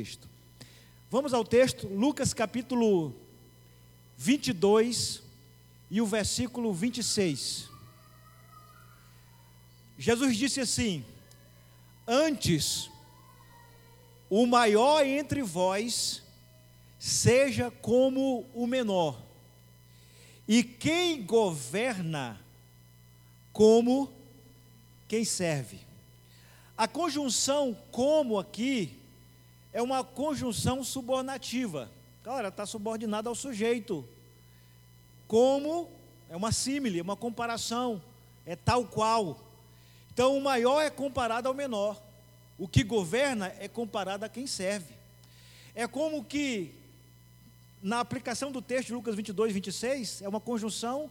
texto. Vamos ao texto, Lucas capítulo 22 e o versículo 26. Jesus disse assim: Antes, o maior entre vós seja como o menor, e quem governa como quem serve. A conjunção como aqui é uma conjunção subornativa. Galera, está subordinada ao sujeito. Como é uma símile, uma comparação, é tal qual. Então o maior é comparado ao menor. O que governa é comparado a quem serve. É como que, na aplicação do texto de Lucas 22, 26, é uma conjunção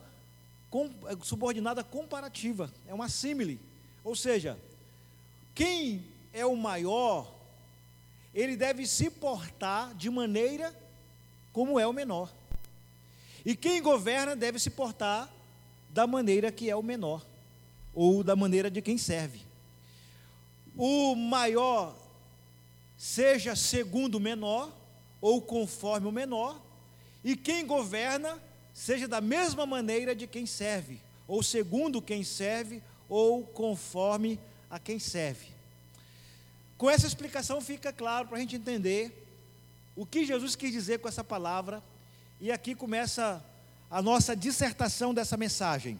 com, é subordinada comparativa, é uma símile. Ou seja, quem é o maior ele deve se portar de maneira como é o menor. E quem governa deve se portar da maneira que é o menor, ou da maneira de quem serve. O maior seja segundo o menor, ou conforme o menor, e quem governa seja da mesma maneira de quem serve, ou segundo quem serve, ou conforme a quem serve. Com essa explicação fica claro para a gente entender o que Jesus quis dizer com essa palavra, e aqui começa a nossa dissertação dessa mensagem.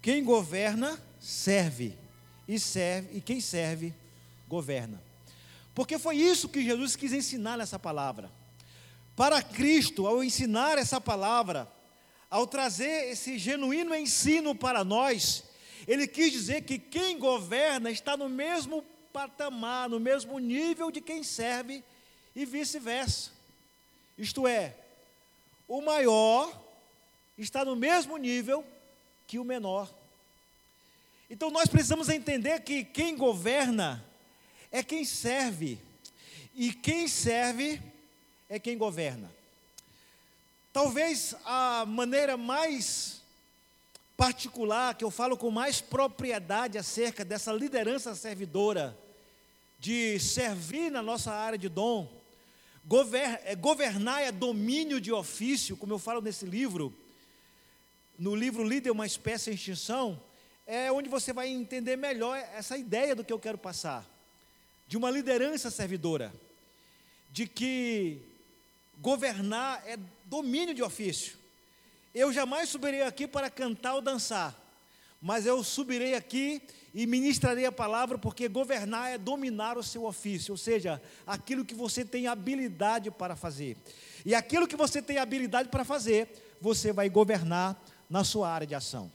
Quem governa, serve, e serve, e quem serve, governa. Porque foi isso que Jesus quis ensinar nessa palavra. Para Cristo, ao ensinar essa palavra, ao trazer esse genuíno ensino para nós, ele quis dizer que quem governa está no mesmo patamar, no mesmo nível de quem serve e vice-versa. Isto é, o maior está no mesmo nível que o menor. Então nós precisamos entender que quem governa é quem serve, e quem serve é quem governa. Talvez a maneira mais particular, que eu falo com mais propriedade acerca dessa liderança servidora, de servir na nossa área de dom, é, governar é domínio de ofício, como eu falo nesse livro, no livro Líder, uma espécie de extinção, é onde você vai entender melhor essa ideia do que eu quero passar, de uma liderança servidora, de que governar é domínio de ofício. Eu jamais subirei aqui para cantar ou dançar, mas eu subirei aqui e ministrarei a palavra, porque governar é dominar o seu ofício, ou seja, aquilo que você tem habilidade para fazer. E aquilo que você tem habilidade para fazer, você vai governar na sua área de ação.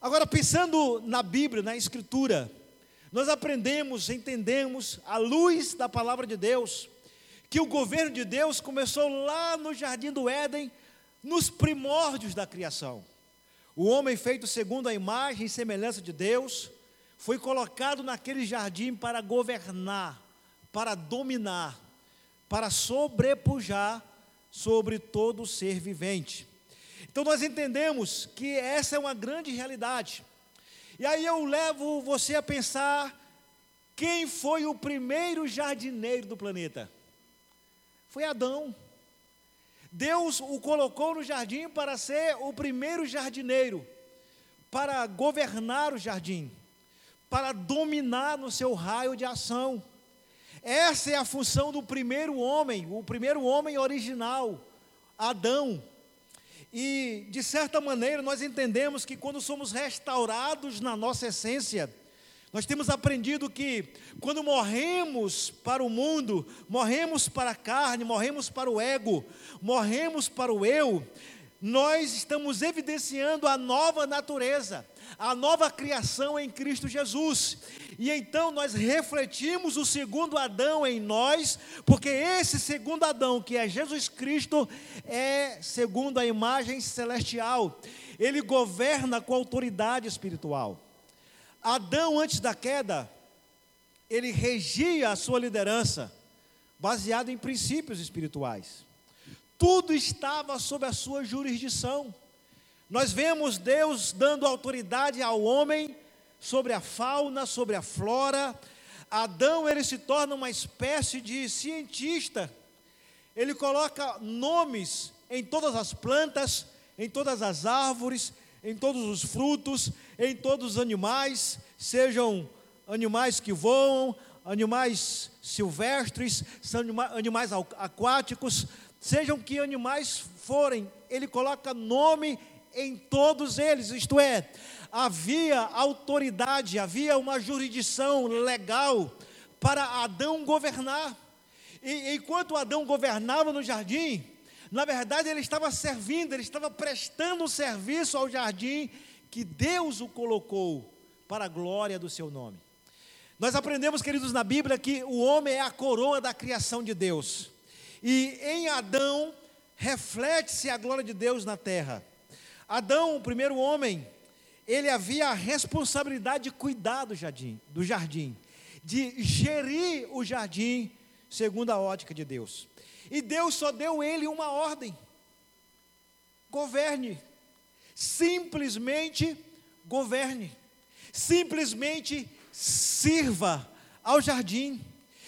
Agora, pensando na Bíblia, na Escritura, nós aprendemos, entendemos, à luz da palavra de Deus, que o governo de Deus começou lá no jardim do Éden, nos primórdios da criação. O homem feito segundo a imagem e semelhança de Deus, foi colocado naquele jardim para governar, para dominar, para sobrepujar sobre todo ser vivente. Então nós entendemos que essa é uma grande realidade. E aí eu levo você a pensar quem foi o primeiro jardineiro do planeta? Foi Adão. Deus o colocou no jardim para ser o primeiro jardineiro, para governar o jardim para dominar no seu raio de ação. Essa é a função do primeiro homem, o primeiro homem original, Adão. E, de certa maneira, nós entendemos que quando somos restaurados na nossa essência, nós temos aprendido que quando morremos para o mundo, morremos para a carne, morremos para o ego, morremos para o eu, nós estamos evidenciando a nova natureza, a nova criação em Cristo Jesus. E então nós refletimos o segundo Adão em nós, porque esse segundo Adão, que é Jesus Cristo, é segundo a imagem celestial. Ele governa com autoridade espiritual. Adão, antes da queda, ele regia a sua liderança, baseado em princípios espirituais. Tudo estava sob a sua jurisdição. Nós vemos Deus dando autoridade ao homem sobre a fauna, sobre a flora, Adão ele se torna uma espécie de cientista. Ele coloca nomes em todas as plantas, em todas as árvores, em todos os frutos, em todos os animais, sejam animais que voam, animais silvestres, animais aquáticos, sejam que animais forem, ele coloca nome em todos eles, isto é, havia autoridade, havia uma jurisdição legal para Adão governar. E enquanto Adão governava no jardim, na verdade ele estava servindo, ele estava prestando serviço ao jardim que Deus o colocou para a glória do seu nome. Nós aprendemos, queridos, na Bíblia que o homem é a coroa da criação de Deus. E em Adão reflete-se a glória de Deus na terra. Adão, o primeiro homem, ele havia a responsabilidade de cuidar do jardim, do jardim, de gerir o jardim segundo a ótica de Deus. E Deus só deu ele uma ordem: governe. Simplesmente governe. Simplesmente sirva ao jardim.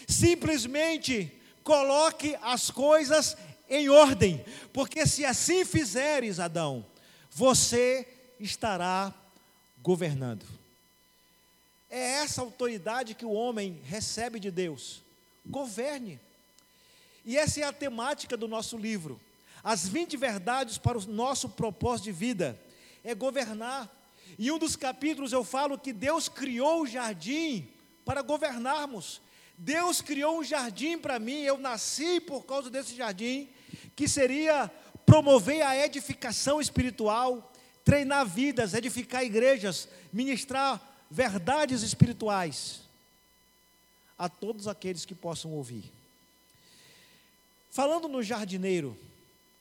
Simplesmente coloque as coisas em ordem, porque se assim fizeres, Adão, você estará governando. É essa autoridade que o homem recebe de Deus. Governe. E essa é a temática do nosso livro. As 20 verdades para o nosso propósito de vida é governar. Em um dos capítulos eu falo que Deus criou o jardim para governarmos. Deus criou um jardim para mim, eu nasci por causa desse jardim, que seria promover a edificação espiritual, treinar vidas, edificar igrejas, ministrar verdades espirituais a todos aqueles que possam ouvir. Falando no jardineiro,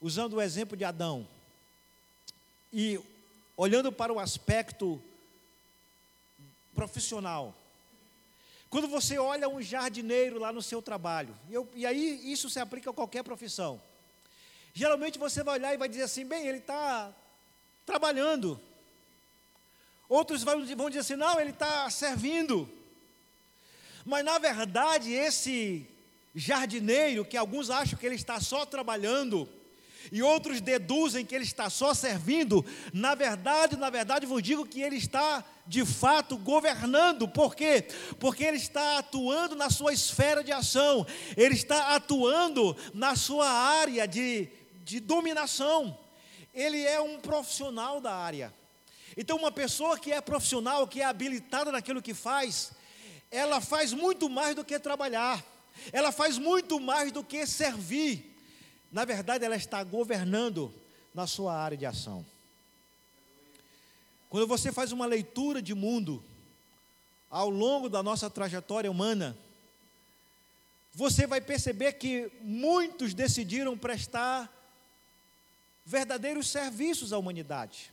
usando o exemplo de Adão, e olhando para o aspecto profissional, quando você olha um jardineiro lá no seu trabalho, e, eu, e aí isso se aplica a qualquer profissão, geralmente você vai olhar e vai dizer assim: bem, ele está trabalhando. Outros vão, dizer assim: não, ele está servindo. Mas na verdade, esse jardineiro, que alguns acham que ele está só trabalhando, e outros deduzem que ele está só servindo, na verdade, na verdade, vos digo que ele está de fato governando, por quê? Porque ele está atuando na sua esfera de ação, ele está atuando na sua área de, de dominação, ele é um profissional da área. Então, uma pessoa que é profissional, que é habilitada naquilo que faz, ela faz muito mais do que trabalhar, ela faz muito mais do que servir. Na verdade, ela está governando na sua área de ação. Quando você faz uma leitura de mundo ao longo da nossa trajetória humana, você vai perceber que muitos decidiram prestar verdadeiros serviços à humanidade.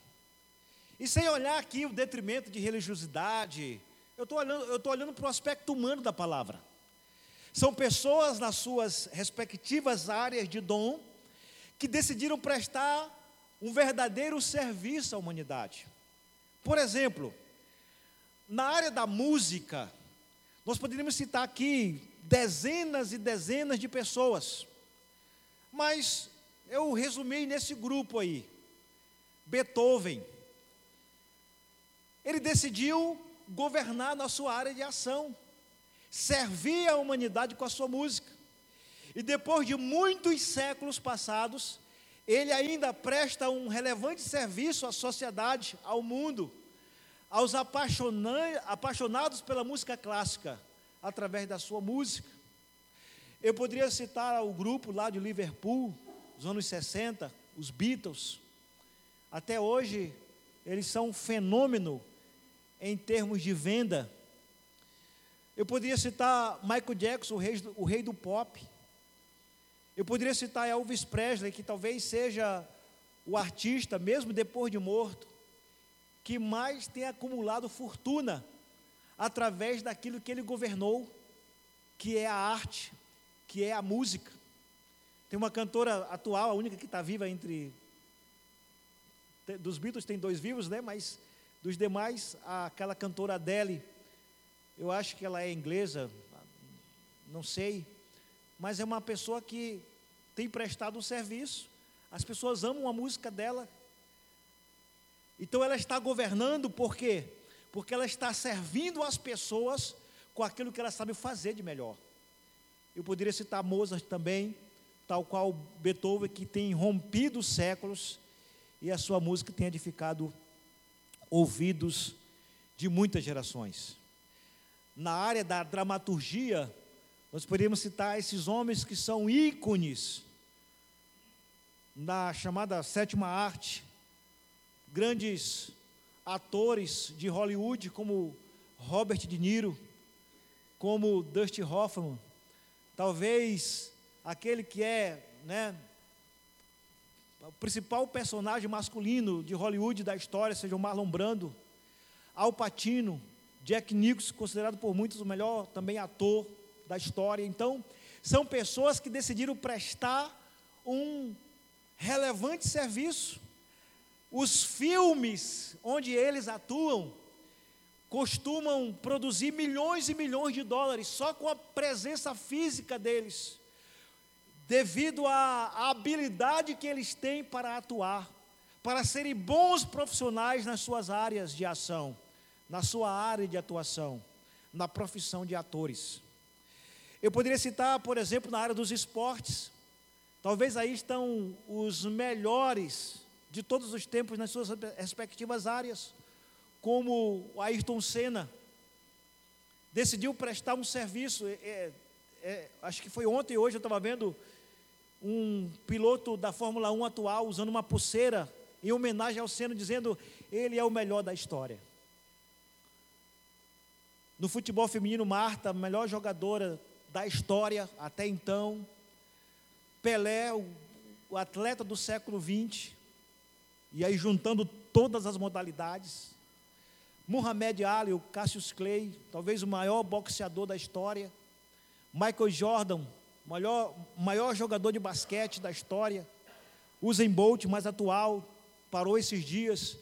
E sem olhar aqui o detrimento de religiosidade, eu estou olhando, eu olhando para o aspecto humano da palavra. São pessoas nas suas respectivas áreas de dom que decidiram prestar um verdadeiro serviço à humanidade. Por exemplo, na área da música, nós poderíamos citar aqui dezenas e dezenas de pessoas, mas eu resumi nesse grupo aí. Beethoven. Ele decidiu governar na sua área de ação, servir a humanidade com a sua música. E depois de muitos séculos passados, ele ainda presta um relevante serviço à sociedade, ao mundo, aos apaixonados pela música clássica, através da sua música. Eu poderia citar o grupo lá de Liverpool, dos anos 60, os Beatles. Até hoje, eles são um fenômeno em termos de venda. Eu poderia citar Michael Jackson, o rei, o rei do pop. Eu poderia citar Elvis Presley, que talvez seja o artista, mesmo depois de morto, que mais tem acumulado fortuna através daquilo que ele governou, que é a arte, que é a música. Tem uma cantora atual, a única que está viva entre. Dos Beatles tem dois vivos, né? Mas dos demais, aquela cantora Adele, eu acho que ela é inglesa, não sei, mas é uma pessoa que tem prestado um serviço, as pessoas amam a música dela. Então ela está governando por quê? Porque ela está servindo as pessoas com aquilo que ela sabe fazer de melhor. Eu poderia citar Mozart também, tal qual Beethoven, que tem rompido séculos e a sua música tem edificado ouvidos de muitas gerações. Na área da dramaturgia, nós poderíamos citar esses homens que são ícones na chamada sétima arte, grandes atores de Hollywood como Robert De Niro, como Dusty Hoffman, talvez aquele que é, né, o principal personagem masculino de Hollywood da história seja o Marlon Brando, Al Pacino, Jack Nicholson, considerado por muitos o melhor também ator da história. Então, são pessoas que decidiram prestar um relevante serviço. Os filmes onde eles atuam costumam produzir milhões e milhões de dólares só com a presença física deles, devido à habilidade que eles têm para atuar, para serem bons profissionais nas suas áreas de ação, na sua área de atuação, na profissão de atores. Eu poderia citar, por exemplo, na área dos esportes. Talvez aí estão os melhores de todos os tempos nas suas respectivas áreas, como Ayrton Senna. Decidiu prestar um serviço, é, é, é acho que foi ontem hoje eu estava vendo um piloto da Fórmula 1 atual usando uma pulseira em homenagem ao Senna, dizendo ele é o melhor da história. No futebol feminino, Marta, melhor jogadora da história até então. Pelé, o, atleta do século XX, e aí juntando todas as modalidades. Muhammad Ali, o Cassius Clay, talvez o maior boxeador da história. Michael Jordan, maior, maior jogador de basquete da história. Usain Bolt, mais atual, parou esses dias.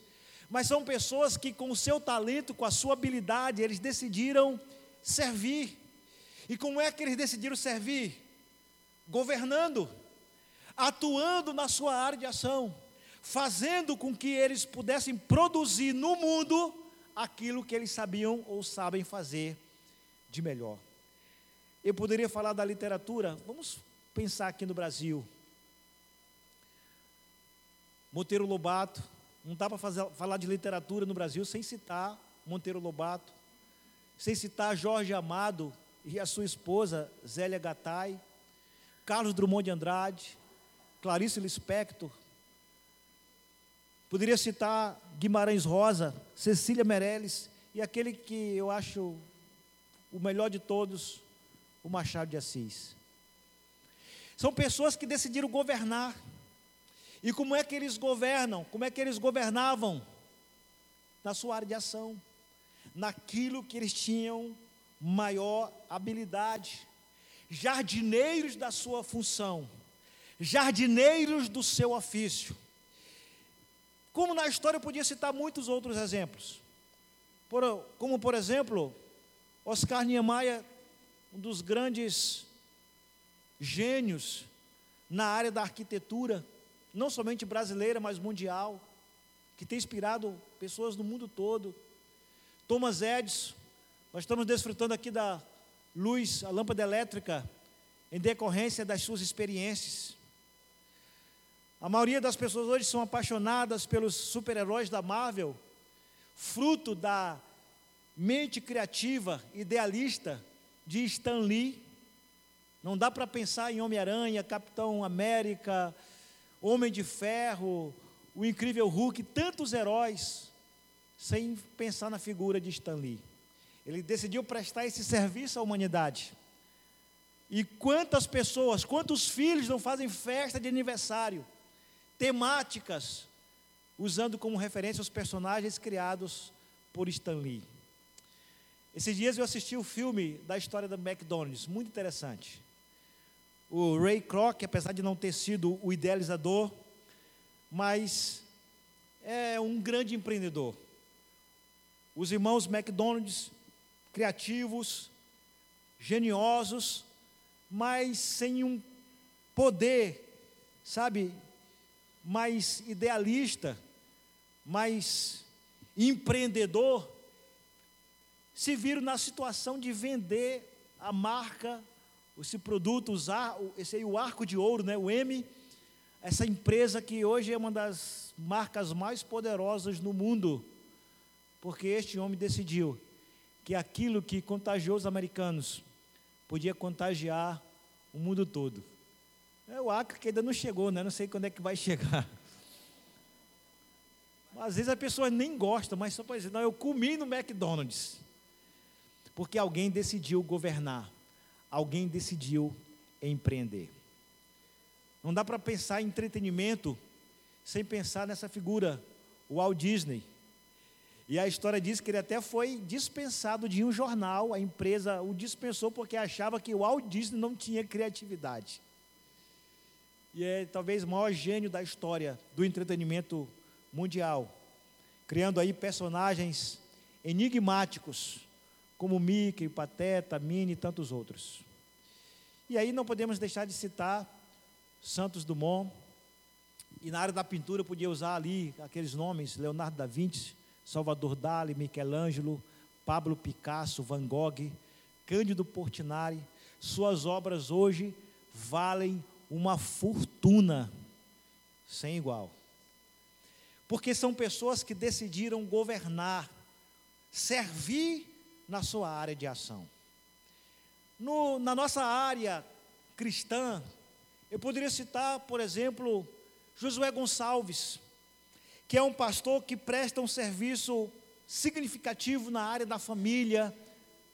Mas são pessoas que, com o seu talento, com a sua habilidade, eles decidiram servir. E como é que eles decidiram servir? Governando, atuando na sua área de ação, fazendo com que eles pudessem produzir no mundo aquilo que eles sabiam ou sabem fazer de melhor. Eu poderia falar da literatura, vamos pensar aqui no Brasil. Monteiro Lobato, não dá para falar de literatura no Brasil sem citar Monteiro Lobato, sem citar Jorge Amado, e a sua esposa, Zélia Gattai, Carlos Drummond de Andrade, Clarice Lispector. Poderia citar Guimarães Rosa, Cecília Meirelles e aquele que eu acho o melhor de todos, o Machado de Assis. São pessoas que decidiram governar. E como é que eles governam? Como é que eles governavam? Na sua área de ação, naquilo que eles tinham maior habilidade. Jardineiros da sua função, jardineiros do seu ofício. Como na história eu podia citar muitos outros exemplos. Por, como, por exemplo, Oscar Niemeyer, um dos grandes gênios na área da arquitetura, não somente brasileira, mas mundial, que tem inspirado pessoas no mundo todo. Thomas Edison, nós estamos desfrutando aqui da luz, a lâmpada elétrica, em decorrência das suas experiências. A maioria das pessoas hoje são apaixonadas pelos super-heróis da Marvel, fruto da mente criativa, idealista de Stan Lee. Não dá para pensar em Homem-Aranha, Capitão América, Homem de Ferro, o incrível Hulk, tantos heróis, sem pensar na figura de Stan Lee. Ele decidiu prestar esse serviço à humanidade. E quantas pessoas, quantos filhos não fazem festa de aniversário, temáticas, usando como referência os personagens criados por Stan Lee. Esses dias eu assisti o filme da história da McDonald's, muito interessante. O Ray Kroc, apesar de não ter sido o idealizador, mas é um grande empreendedor. Os irmãos McDonald's criativos, geniosos, mas sem um poder, sabe, mais idealista, mais empreendedor, se viram na situação de vender a marca, esse produto, usar esse aí, o arco de ouro, né, o M, essa empresa que hoje é uma das marcas mais poderosas no mundo, porque este homem decidiu que aquilo que contagiou os americanos podia contagiar o mundo todo. É o Acre que ainda não chegou, né? Não sei quando é que vai chegar. Às vezes a pessoa nem gosta, mas só para dizer, não, eu comi no McDonald's. Porque alguém decidiu governar, alguém decidiu empreender. Não dá para pensar em entretenimento sem pensar nessa figura, o Walt Disney. E a história diz que ele até foi dispensado de um jornal, a empresa o dispensou porque achava que o Walt Disney não tinha criatividade. E é talvez o maior gênio da história do entretenimento mundial, criando aí personagens enigmáticos, como Mickey, Pateta, Minnie e tantos outros. E aí não podemos deixar de citar Santos Dumont, e na área da pintura eu podia usar ali aqueles nomes, Leonardo da Vinci, Salvador Dali, Michelangelo, Pablo Picasso, Van Gogh, Cândido Portinari, suas obras hoje valem uma fortuna sem igual. Porque são pessoas que decidiram governar, servir na sua área de ação. No, na nossa área cristã, eu poderia citar, por exemplo, Josué Gonçalves, que é um pastor que presta um serviço significativo na área da família,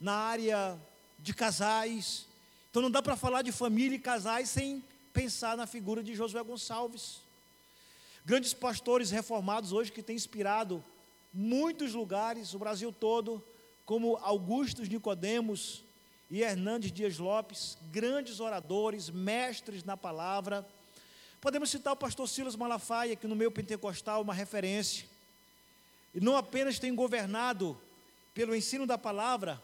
na área de casais. Então não dá para falar de família e casais sem pensar na figura de Josué Gonçalves. Grandes pastores reformados hoje que têm inspirado muitos lugares, o Brasil todo, como Augustus Nicodemos e Hernandes Dias Lopes, grandes oradores, mestres na palavra. Podemos citar o pastor Silas Malafaia, que no meio pentecostal é uma referência. E não apenas tem governado pelo ensino da palavra,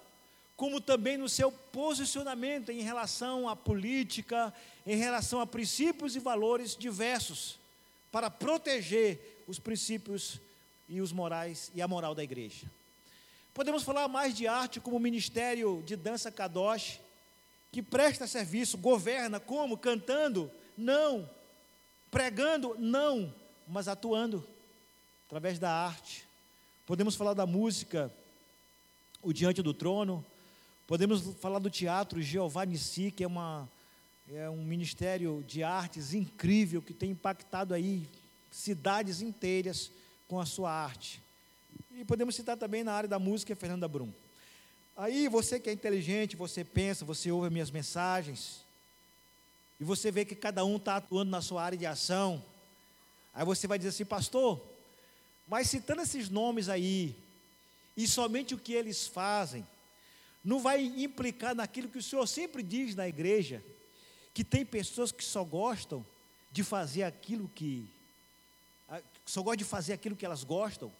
como também no seu posicionamento em relação à política, em relação a princípios e valores diversos para proteger os princípios e os morais e a moral da igreja. Podemos falar mais de arte como Ministério de Dança Kadosh, que presta serviço, governa como? Cantando? Não. Pregando? Não. Mas atuando através da arte. Podemos falar da música, o Diante do Trono. Podemos falar do teatro Jeová Nissi, que é uma é um ministério de artes incrível que tem impactado aí cidades inteiras com a sua arte. E podemos citar também na área da música Fernanda Brum. Aí você que é inteligente, você pensa, você ouve minhas mensagens, e você vê que cada um está atuando na sua área de ação. Aí você vai dizer assim, pastor, mas citando esses nomes aí, e somente o que eles fazem, não vai implicar naquilo que o Senhor sempre diz na igreja, que tem pessoas que só gostam de fazer aquilo que só gostam de fazer aquilo que elas gostam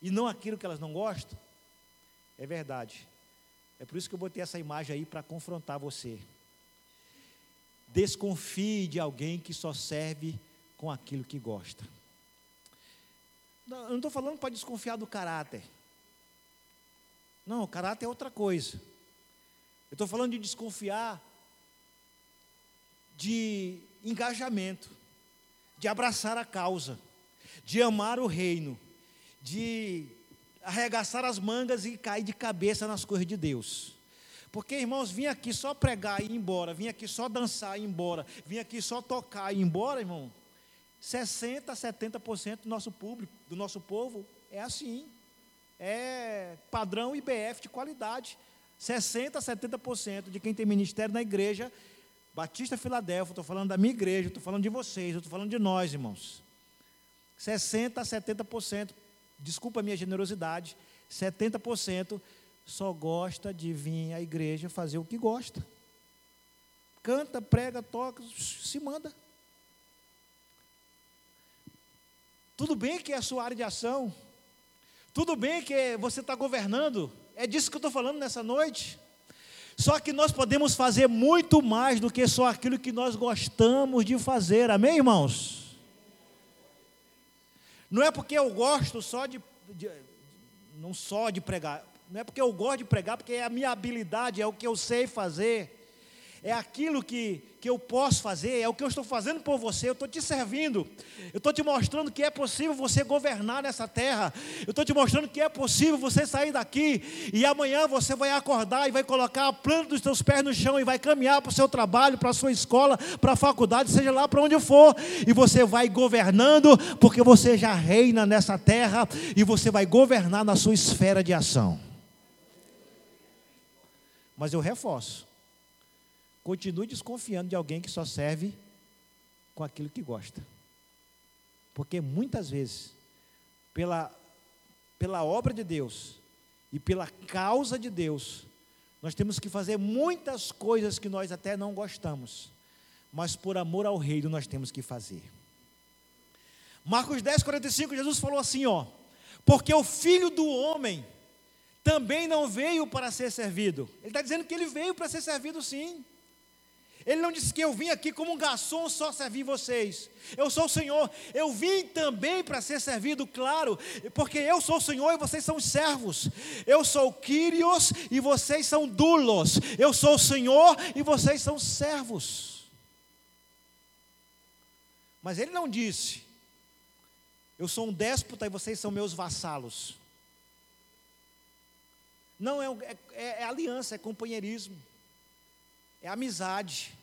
e não aquilo que elas não gostam? É verdade. É por isso que eu botei essa imagem aí para confrontar você. Desconfie de alguém que só serve com aquilo que gosta. Não, eu não estou falando para desconfiar do caráter. Não, o caráter é outra coisa. Eu estou falando de desconfiar de engajamento, de abraçar a causa, de amar o reino, de arregaçar as mangas e cair de cabeça nas coisas de Deus. Porque, irmãos, vim aqui só pregar e ir embora, vim aqui só dançar e ir embora, vim aqui só tocar e ir embora, irmão. 60, 70% do nosso público, do nosso povo, é assim. É padrão IBF de qualidade. 60, 70% de quem tem ministério na igreja Batista Filadélfia, estou falando da minha igreja, estou falando de vocês, estou falando de nós, irmãos. 60% a 70%, desculpa a minha generosidade, 70% só gosta de vir à igreja fazer o que gosta. Canta, prega, toca, se manda. Tudo bem que é a sua área de ação, tudo bem que você está governando, É disso que eu estou falando nessa noite. Só que nós podemos fazer muito mais do que só aquilo que nós gostamos de fazer, amém, irmãos? Não é porque eu gosto só de, de não só de pregar, não é porque eu gosto de pregar, porque é a minha habilidade, é o que eu sei fazer é aquilo que, que eu posso fazer, é o que eu estou fazendo por você, eu estou te servindo, eu estou te mostrando que é possível você governar nessa terra, eu estou te mostrando que é possível você sair daqui e amanhã você vai acordar e vai colocar a planta dos seus pés no chão e vai caminhar para o seu trabalho, para a sua escola, para a faculdade, seja lá para onde for, e você vai governando, porque você já reina nessa terra e você vai governar na sua esfera de ação. Mas eu reforço continue desconfiando de alguém que só serve com aquilo que gosta. Porque muitas vezes, pela, pela obra de Deus e pela causa de Deus, nós temos que fazer muitas coisas que nós até não gostamos, mas por amor ao reino nós temos que fazer. Marcos 10, 45, Jesus falou assim: ó, porque o filho do homem também não veio para ser servido. Ele está dizendo que ele veio para ser servido sim. Ele não disse que eu vim aqui como um garçom só servir vocês. Eu sou o Senhor. Eu vim também para ser servido, claro, porque eu sou o Senhor e vocês são os servos. Eu sou Quírios e vocês são dulos. Eu sou o Senhor e vocês são servos. Mas ele não disse: Eu sou um déspota e vocês são meus vassalos. Não, é, é, é aliança, é companheirismo é amizade,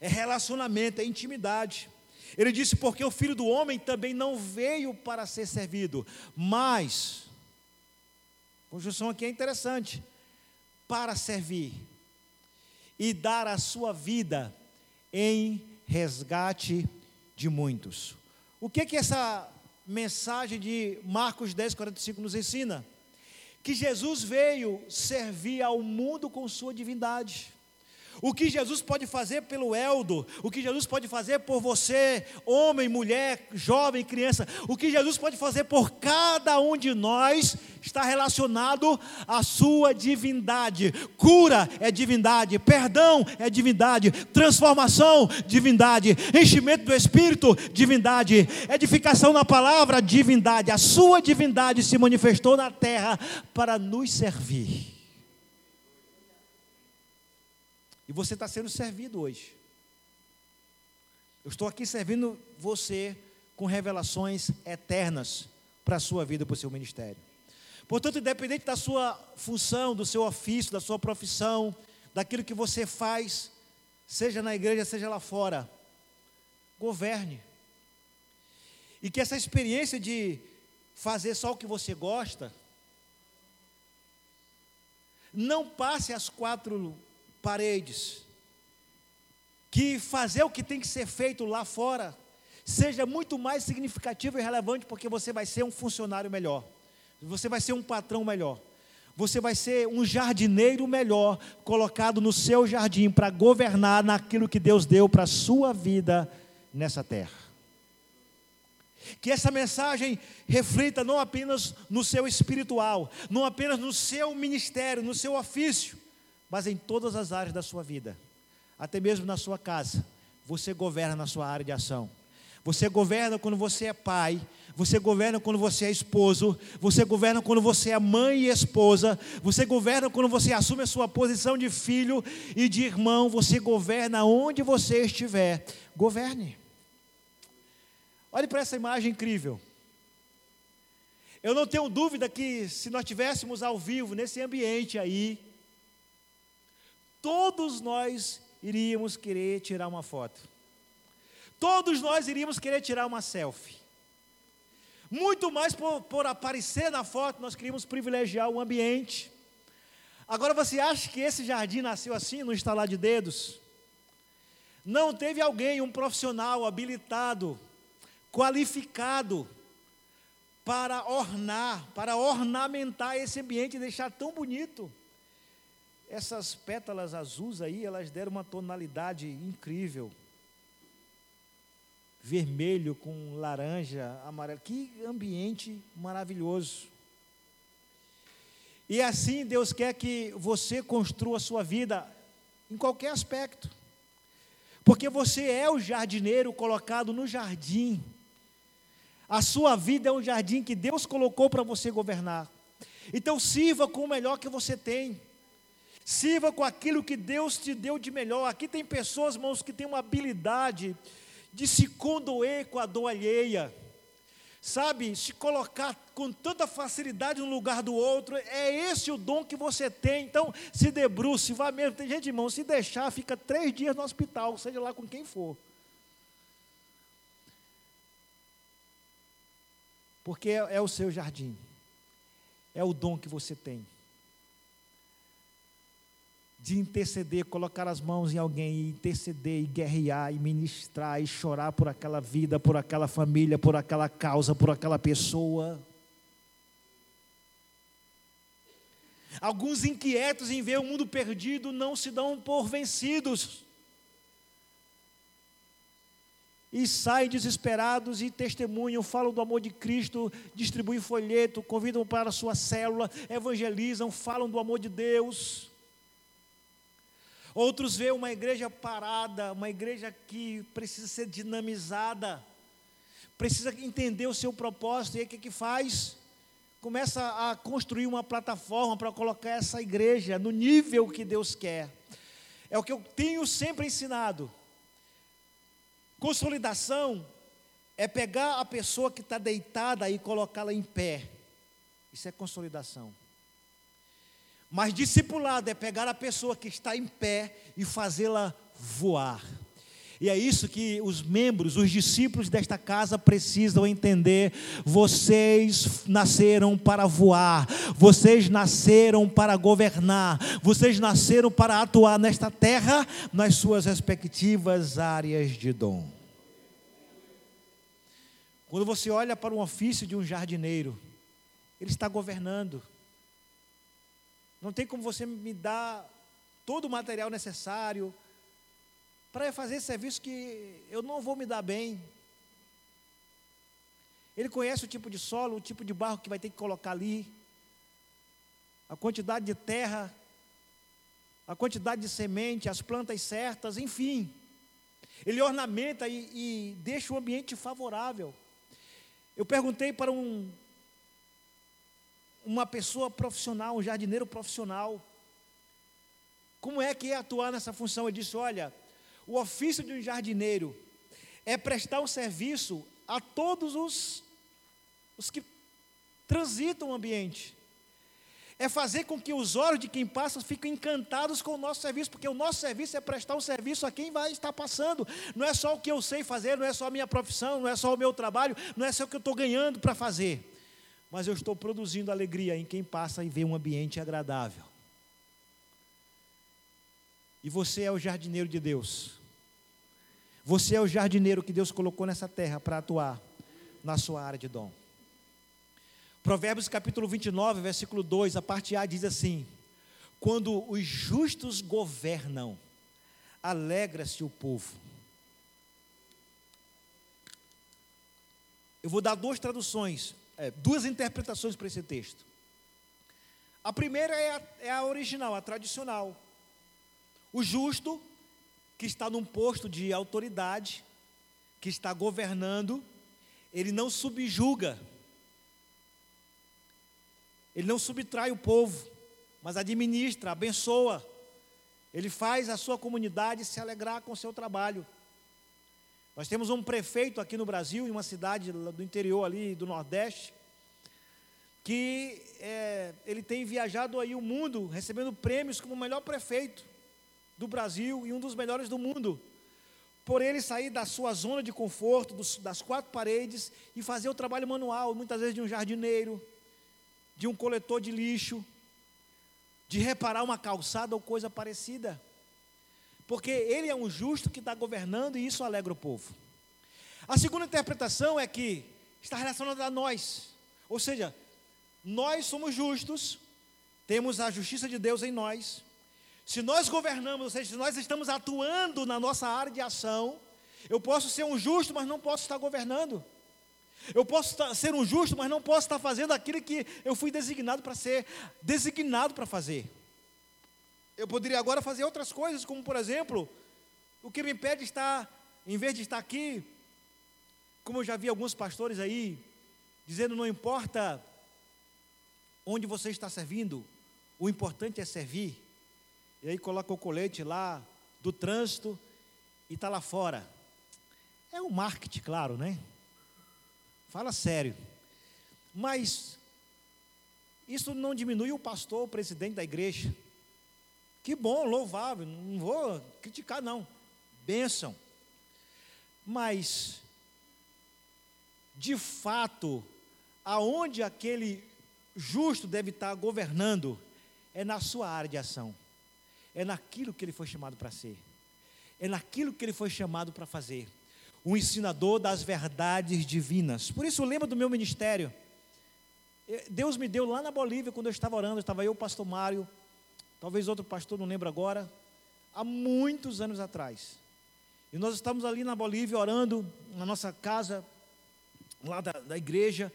é relacionamento, é intimidade. Ele disse: Porque o filho do homem também não veio para ser servido, mas, conjunção aqui é interessante, para servir e dar a sua vida em resgate de muitos. O que que essa mensagem de Marcos 10, 45 nos ensina? Que Jesus veio servir ao mundo com sua divindade. O que Jesus pode fazer pelo Eldo, o que Jesus pode fazer por você, homem, mulher, jovem, criança, o que Jesus pode fazer por cada um de nós está relacionado à sua divindade. Cura é divindade, perdão é divindade, transformação, divindade, enchimento do Espírito, divindade, edificação na palavra, divindade. A sua divindade se manifestou na terra para nos servir. E você está sendo servido hoje. Eu estou aqui servindo você com revelações eternas para a sua vida, para o seu ministério. Portanto, independente da sua função, do seu ofício, da sua profissão, daquilo que você faz, seja na igreja, seja lá fora, governe. E que essa experiência de fazer só o que você gosta, não passe as quatro paredes. Que fazer o que tem que ser feito lá fora seja muito mais significativo e relevante, porque você vai ser um funcionário melhor, você vai ser um patrão melhor, você vai ser um jardineiro melhor, colocado no seu jardim para governar naquilo que Deus deu para a sua vida nessa terra. Que essa mensagem reflita não apenas no seu espiritual, não apenas no seu ministério, no seu ofício, mas em todas as áreas da sua vida, até mesmo na sua casa, você governa na sua área de ação. Você governa quando você é pai, você governa quando você é esposo, você governa quando você é mãe e esposa, você governa quando você assume a sua posição de filho e de irmão, você governa onde você estiver. Governe. Olhe para essa imagem incrível. Eu não tenho dúvida que se nós tivéssemos ao vivo nesse ambiente aí, todos nós iríamos querer tirar uma foto. Todos nós iríamos querer tirar uma selfie. Muito mais por, por aparecer na foto, nós queríamos privilegiar o ambiente. Agora você acha que esse jardim nasceu assim, no estalar de dedos? Não teve alguém, um profissional habilitado, qualificado, para ornar, para ornamentar esse ambiente e deixar tão bonito. Essas pétalas azuis aí, elas deram uma tonalidade incrível. Vermelho com laranja, amarelo. Que ambiente maravilhoso. E assim Deus quer que você construa a sua vida em qualquer aspecto. Porque você é o jardineiro colocado no jardim. A sua vida é um jardim que Deus colocou para você governar. Então sirva com o melhor que você tem. Sirva com aquilo que Deus te deu de melhor. Aqui tem pessoas, irmãos, que têm uma habilidade de se condoer com a dor alheia. Sabe, se colocar com tanta facilidade no lugar do outro, é esse o dom que você tem. Então, se debruce, vá mesmo. Tem gente, irmão, se deixar, fica três dias no hospital, seja lá com quem for. Porque é, é o seu jardim, é o dom que você tem de interceder, colocar as mãos em alguém e interceder e guerrear e ministrar e chorar por aquela vida, por aquela família, por aquela causa, por aquela pessoa. Alguns inquietos em ver o mundo perdido não se dão por vencidos. E saem desesperados e testemunham, falam do amor de Cristo, distribuem folheto, convidam para a sua célula, evangelizam, falam do amor de Deus. Outros veem uma igreja parada, uma igreja que precisa ser dinamizada, precisa entender o seu propósito, e aí o que, que faz? Começa a construir uma plataforma para colocar essa igreja no nível que Deus quer. É o que eu tenho sempre ensinado. Consolidação é pegar a pessoa que está deitada e colocá-la em pé. Isso é consolidação. Mas discipulado é pegar a pessoa que está em pé e fazê-la voar. E é isso que os membros, os discípulos desta casa precisam entender. Vocês nasceram para voar, vocês nasceram para governar, vocês nasceram para atuar nesta terra nas suas respectivas áreas de dom. Quando você olha para o ofício de um jardineiro, ele está governando. Não tem como você me dar todo o material necessário para fazer esse serviço que eu não vou me dar bem. Ele conhece o tipo de solo, o tipo de barro que vai ter que colocar ali, a quantidade de terra, a quantidade de semente, as plantas certas, enfim. Ele ornamenta e, e deixa o ambiente favorável. Eu perguntei para um uma pessoa profissional, um jardineiro profissional. Como é que é atuar nessa função? Ele disse: olha, o ofício de um jardineiro é prestar um serviço a todos os, os que transitam o ambiente. É fazer com que os olhos de quem passa fiquem encantados com o nosso serviço, porque o nosso serviço é prestar um serviço a quem vai estar passando. Não é só o que eu sei fazer, não é só a minha profissão, não é só o meu trabalho, não é só o que eu estou ganhando para fazer mas eu estou produzindo alegria em quem passa e vê um ambiente agradável. E você é o jardineiro de Deus. Você é o jardineiro que Deus colocou nessa terra para atuar na sua área de dom. Provérbios capítulo 29, versículo 2, a parte A diz assim: Quando os justos governam, alegra-se o povo. Eu vou dar duas traduções é, duas interpretações para esse texto. A primeira é a, é a original, a tradicional. O justo, que está num posto de autoridade, que está governando, ele não subjuga, ele não subtrai o povo, mas administra, abençoa, ele faz a sua comunidade se alegrar com o seu trabalho. Nós temos um prefeito aqui no Brasil, em uma cidade do interior ali do Nordeste, que é, ele tem viajado aí o mundo, recebendo prêmios como o melhor prefeito do Brasil e um dos melhores do mundo. Por ele sair da sua zona de conforto, dos, das quatro paredes, e fazer o trabalho manual, muitas vezes de um jardineiro, de um coletor de lixo, de reparar uma calçada ou coisa parecida. Porque ele é um justo que está governando e isso alegra o povo. A segunda interpretação é que está relacionada a nós. Ou seja, nós somos justos, temos a justiça de Deus em nós. Se nós governamos, ou seja, se nós estamos atuando na nossa área de ação, eu posso ser um justo, mas não posso estar governando. Eu posso ser um justo, mas não posso estar fazendo aquilo que eu fui designado para ser, designado para fazer. Eu poderia agora fazer outras coisas, como por exemplo, o que me impede de estar, em vez de estar aqui, como eu já vi alguns pastores aí, dizendo: não importa onde você está servindo, o importante é servir. E aí coloca o colete lá do trânsito e está lá fora. É o marketing, claro, né? Fala sério. Mas isso não diminui o pastor, o presidente da igreja. Que bom, louvável, não vou criticar, não. Bênção. Mas, de fato, aonde aquele justo deve estar governando é na sua área de ação, é naquilo que ele foi chamado para ser, é naquilo que ele foi chamado para fazer. O ensinador das verdades divinas. Por isso, lembra do meu ministério. Deus me deu lá na Bolívia, quando eu estava orando, estava eu, o pastor Mário, talvez outro pastor, não lembro agora, há muitos anos atrás. E nós estávamos ali na Bolívia orando, na nossa casa, lá da, da igreja,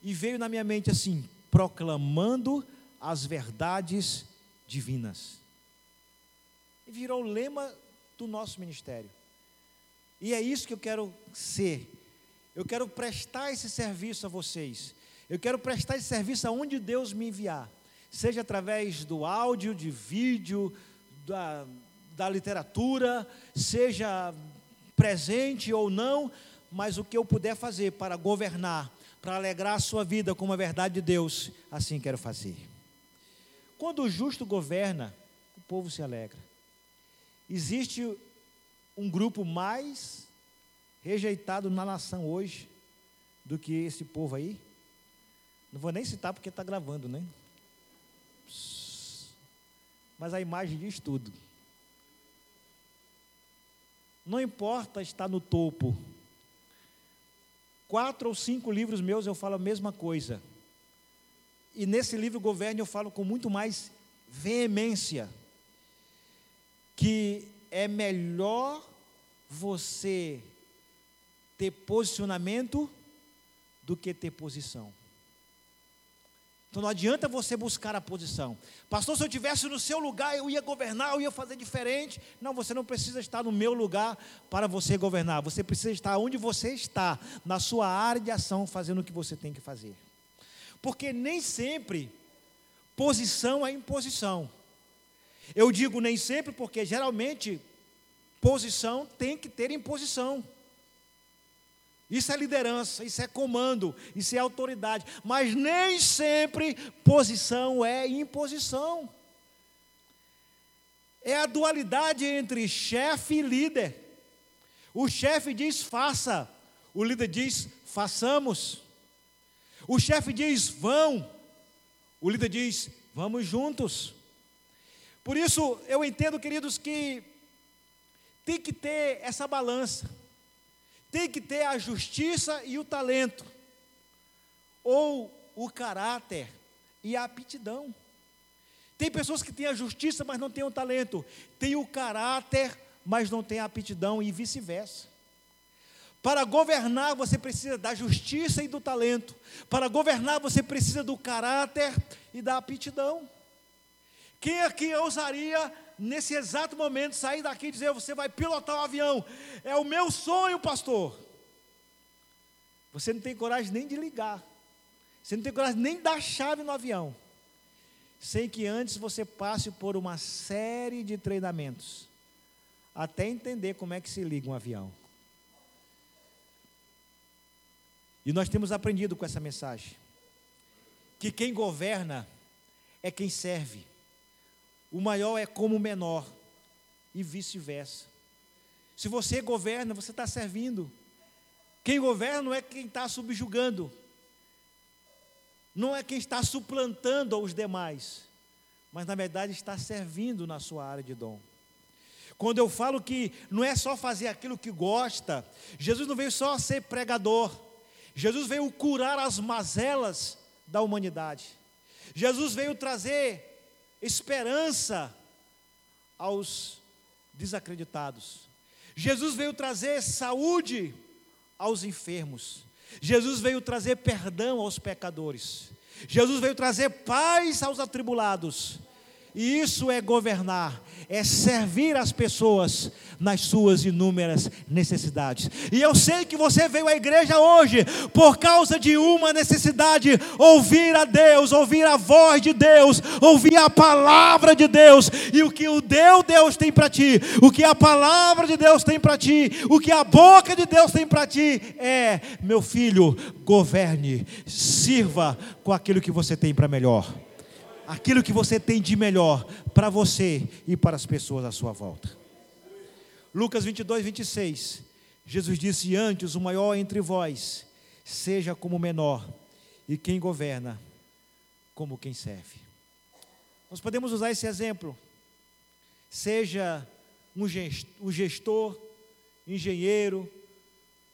e veio na minha mente assim: proclamando as verdades divinas. E virou o lema do nosso ministério. E é isso que eu quero ser. Eu quero prestar esse serviço a vocês. Eu quero prestar esse serviço aonde Deus me enviar seja através do áudio, de vídeo, da, da literatura, seja presente ou não, mas o que eu puder fazer para governar, para alegrar a sua vida com a verdade de Deus, assim quero fazer. Quando o justo governa, o povo se alegra. Existe um grupo mais rejeitado na nação hoje do que esse povo aí? Não vou nem citar porque está gravando, né? Mas a imagem diz tudo. Não importa estar no topo. Quatro ou cinco livros meus eu falo a mesma coisa. E nesse livro Governo eu falo com muito mais veemência. Que é melhor você ter posicionamento do que ter posição. Então não adianta você buscar a posição. Pastor, se eu tivesse no seu lugar, eu ia governar, eu ia fazer diferente. Não, você não precisa estar no meu lugar para você governar. Você precisa estar onde você está, na sua área de ação, fazendo o que você tem que fazer. Porque nem sempre posição é imposição. Eu digo nem sempre porque geralmente posição tem que ter imposição. Isso é liderança, isso é comando, isso é autoridade. Mas nem sempre posição é imposição. É a dualidade entre chefe e líder. O chefe diz faça, o líder diz façamos. O chefe diz vão, o líder diz vamos juntos. Por isso eu entendo, queridos, que tem que ter essa balança tem que ter a justiça e o talento, ou o caráter e a aptidão. Tem pessoas que têm a justiça, mas não têm o talento, tem o caráter, mas não tem a aptidão, e vice-versa. Para governar, você precisa da justiça e do talento. Para governar, você precisa do caráter e da aptidão. Quem aqui ousaria nesse exato momento, sair daqui e dizer: Você vai pilotar o um avião. É o meu sonho, pastor. Você não tem coragem nem de ligar. Você não tem coragem nem de dar chave no avião. Sem que antes você passe por uma série de treinamentos. Até entender como é que se liga um avião. E nós temos aprendido com essa mensagem. Que quem governa é quem serve o maior é como o menor, e vice-versa. Se você governa, você está servindo. Quem governa não é quem está subjugando, não é quem está suplantando aos demais, mas na verdade está servindo na sua área de dom. Quando eu falo que não é só fazer aquilo que gosta, Jesus não veio só ser pregador, Jesus veio curar as mazelas da humanidade. Jesus veio trazer esperança aos desacreditados. Jesus veio trazer saúde aos enfermos. Jesus veio trazer perdão aos pecadores. Jesus veio trazer paz aos atribulados. E isso é governar, é servir as pessoas nas suas inúmeras necessidades. E eu sei que você veio à igreja hoje por causa de uma necessidade: ouvir a Deus, ouvir a voz de Deus, ouvir a palavra de Deus. E o que o Deus Deus tem para ti, o que a palavra de Deus tem para ti, o que a boca de Deus tem para ti é: meu filho, governe, sirva com aquilo que você tem para melhor aquilo que você tem de melhor para você e para as pessoas à sua volta. Lucas 22, 26. Jesus disse: Antes o maior entre vós seja como o menor, e quem governa como quem serve. Nós podemos usar esse exemplo. Seja um gestor, engenheiro,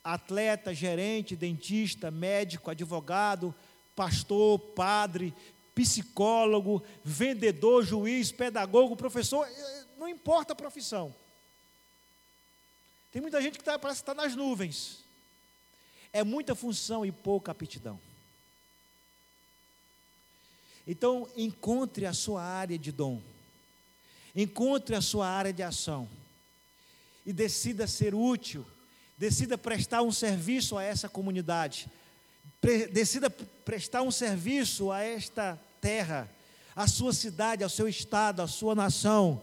atleta, gerente, dentista, médico, advogado, pastor, padre, psicólogo, vendedor, juiz, pedagogo, professor, eh, eh, não importa a profissão. Tem muita gente que tá, parece estar tá nas nuvens. É muita função e pouca aptidão. Então, encontre a sua área de dom. Encontre a sua área de ação. E decida ser útil. Decida prestar um serviço a essa comunidade. Pre decida prestar um serviço a esta terra, à sua cidade, ao seu estado, à sua nação,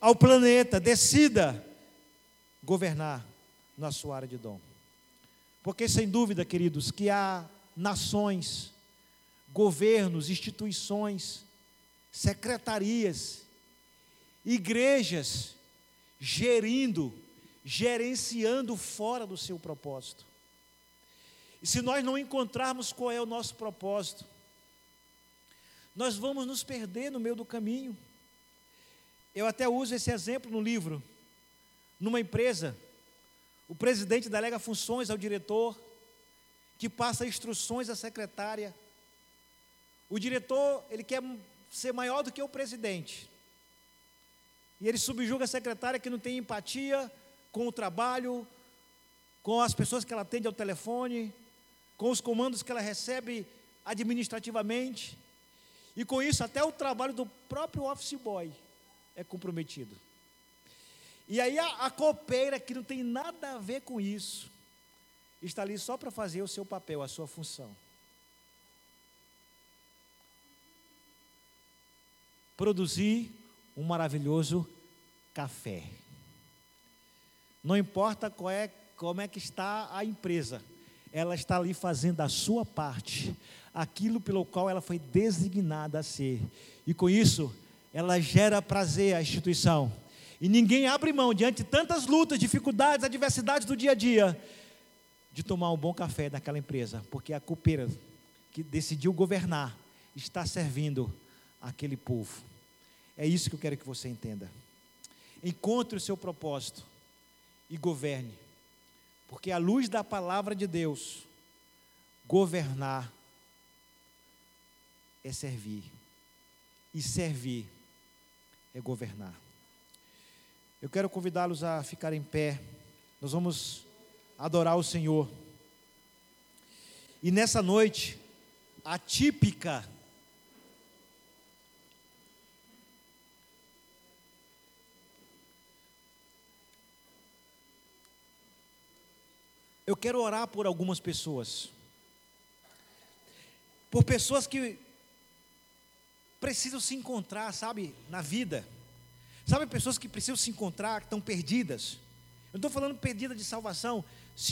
ao planeta. Decida governar na sua área de dom. Porque, sem dúvida, queridos, que há nações, governos, instituições, secretarias, igrejas gerindo, gerenciando fora do seu propósito. E se nós não encontrarmos qual é o nosso propósito, nós vamos nos perder no meio do caminho. Eu até uso esse exemplo no livro. Numa empresa, o presidente delega funções ao diretor, que passa instruções à secretária. O diretor, ele quer ser maior do que o presidente. E ele subjuga a secretária que não tem empatia com o trabalho, com as pessoas que ela atende ao telefone, com os comandos que ela recebe administrativamente. E com isso, até o trabalho do próprio office boy é comprometido. E aí a, a copeira, que não tem nada a ver com isso, está ali só para fazer o seu papel, a sua função. Produzir um maravilhoso café. Não importa qual é, como é que está a empresa, ela está ali fazendo a sua parte aquilo pelo qual ela foi designada a ser. E com isso, ela gera prazer à instituição. E ninguém abre mão, diante de tantas lutas, dificuldades, adversidades do dia a dia, de tomar um bom café naquela empresa, porque a copeira que decidiu governar está servindo aquele povo. É isso que eu quero que você entenda. Encontre o seu propósito e governe, porque à luz da palavra de Deus, governar é servir. E servir é governar. Eu quero convidá-los a ficar em pé. Nós vamos adorar o Senhor. E nessa noite, atípica, eu quero orar por algumas pessoas. Por pessoas que precisam se encontrar, sabe, na vida. Sabe, pessoas que precisam se encontrar, que estão perdidas. Eu não estou falando perdida de salvação.